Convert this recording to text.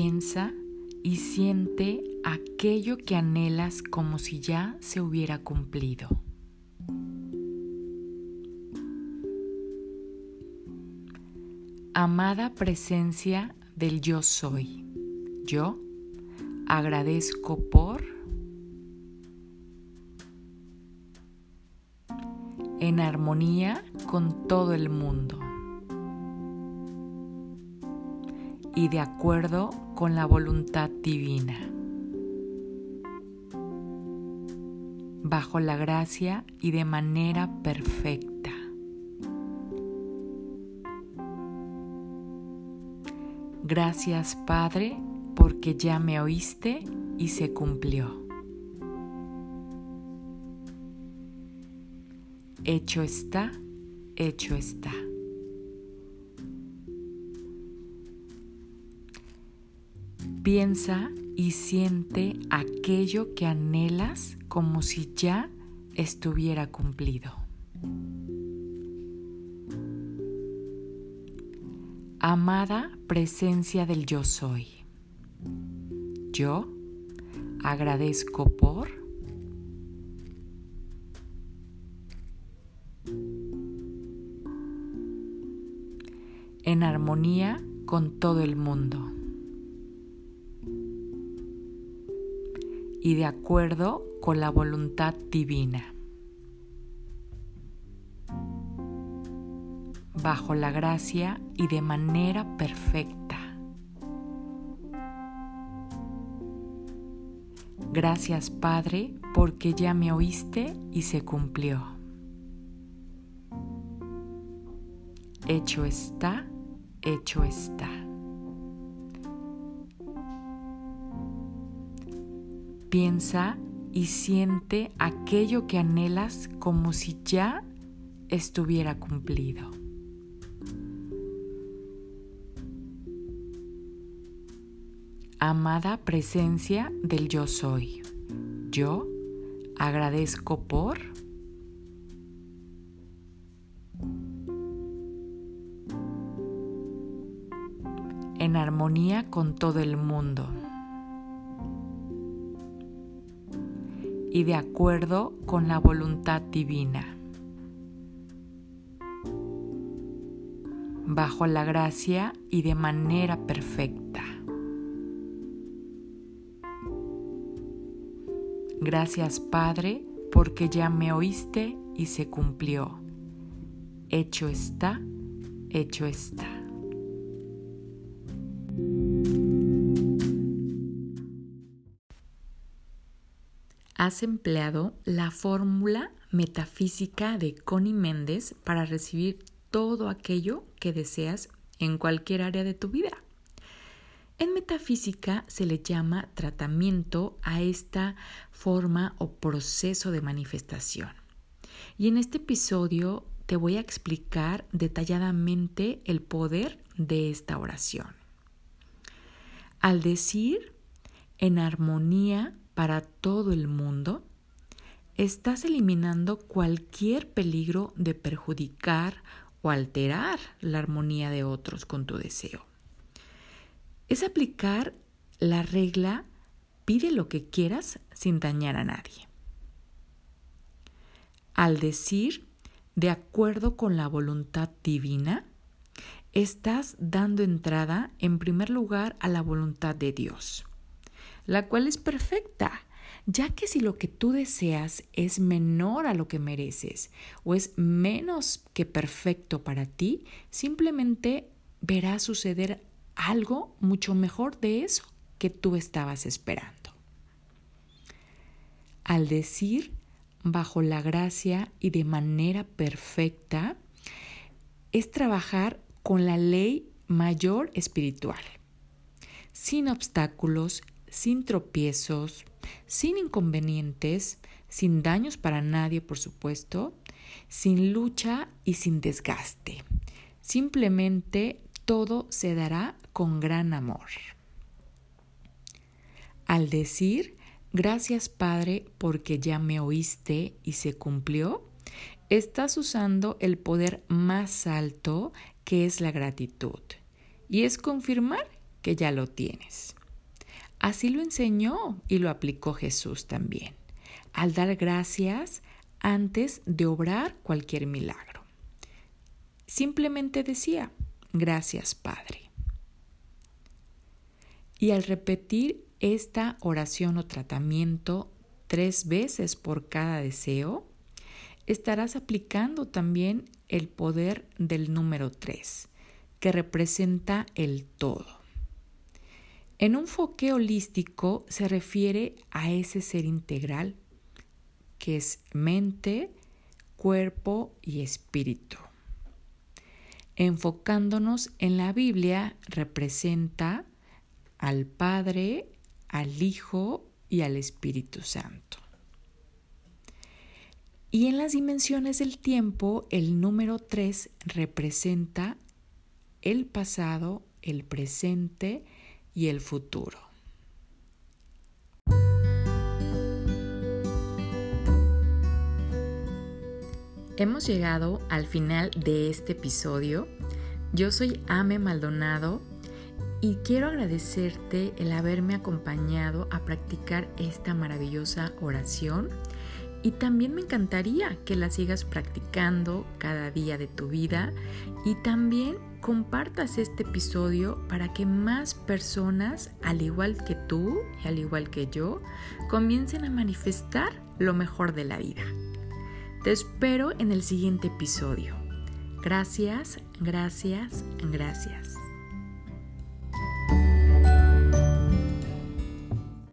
Piensa y siente aquello que anhelas como si ya se hubiera cumplido. Amada presencia del yo soy, yo agradezco por en armonía con todo el mundo y de acuerdo con la voluntad divina. bajo la gracia y de manera perfecta. Gracias Padre, porque ya me oíste y se cumplió. Hecho está, hecho está. Piensa y siente aquello que anhelas como si ya estuviera cumplido. Amada presencia del yo soy. Yo agradezco por en armonía con todo el mundo. Y de acuerdo con la voluntad divina. bajo la gracia y de manera perfecta. Gracias Padre porque ya me oíste y se cumplió. Hecho está, hecho está. Piensa y siente aquello que anhelas como si ya estuviera cumplido. Amada presencia del yo soy, yo agradezco por en armonía con todo el mundo. Y de acuerdo con la voluntad divina. bajo la gracia y de manera perfecta. Gracias Padre, porque ya me oíste y se cumplió. Hecho está, hecho está. Has empleado la fórmula metafísica de Connie Méndez para recibir todo aquello que deseas en cualquier área de tu vida. En metafísica se le llama tratamiento a esta forma o proceso de manifestación. Y en este episodio te voy a explicar detalladamente el poder de esta oración. Al decir en armonía para todo el mundo, estás eliminando cualquier peligro de perjudicar o alterar la armonía de otros con tu deseo. Es aplicar la regla pide lo que quieras sin dañar a nadie. Al decir de acuerdo con la voluntad divina, estás dando entrada en primer lugar a la voluntad de Dios la cual es perfecta, ya que si lo que tú deseas es menor a lo que mereces o es menos que perfecto para ti, simplemente verás suceder algo mucho mejor de eso que tú estabas esperando. Al decir bajo la gracia y de manera perfecta, es trabajar con la ley mayor espiritual, sin obstáculos, sin tropiezos, sin inconvenientes, sin daños para nadie, por supuesto, sin lucha y sin desgaste. Simplemente todo se dará con gran amor. Al decir, gracias Padre porque ya me oíste y se cumplió, estás usando el poder más alto que es la gratitud. Y es confirmar que ya lo tienes. Así lo enseñó y lo aplicó Jesús también, al dar gracias antes de obrar cualquier milagro. Simplemente decía, gracias Padre. Y al repetir esta oración o tratamiento tres veces por cada deseo, estarás aplicando también el poder del número tres, que representa el todo. En un enfoque holístico se refiere a ese ser integral que es mente, cuerpo y espíritu. Enfocándonos en la Biblia representa al Padre, al Hijo y al Espíritu Santo. Y en las dimensiones del tiempo, el número 3 representa el pasado, el presente y el futuro. Hemos llegado al final de este episodio. Yo soy Ame Maldonado y quiero agradecerte el haberme acompañado a practicar esta maravillosa oración y también me encantaría que la sigas practicando cada día de tu vida y también compartas este episodio para que más personas, al igual que tú y al igual que yo, comiencen a manifestar lo mejor de la vida. Te espero en el siguiente episodio. Gracias, gracias, gracias.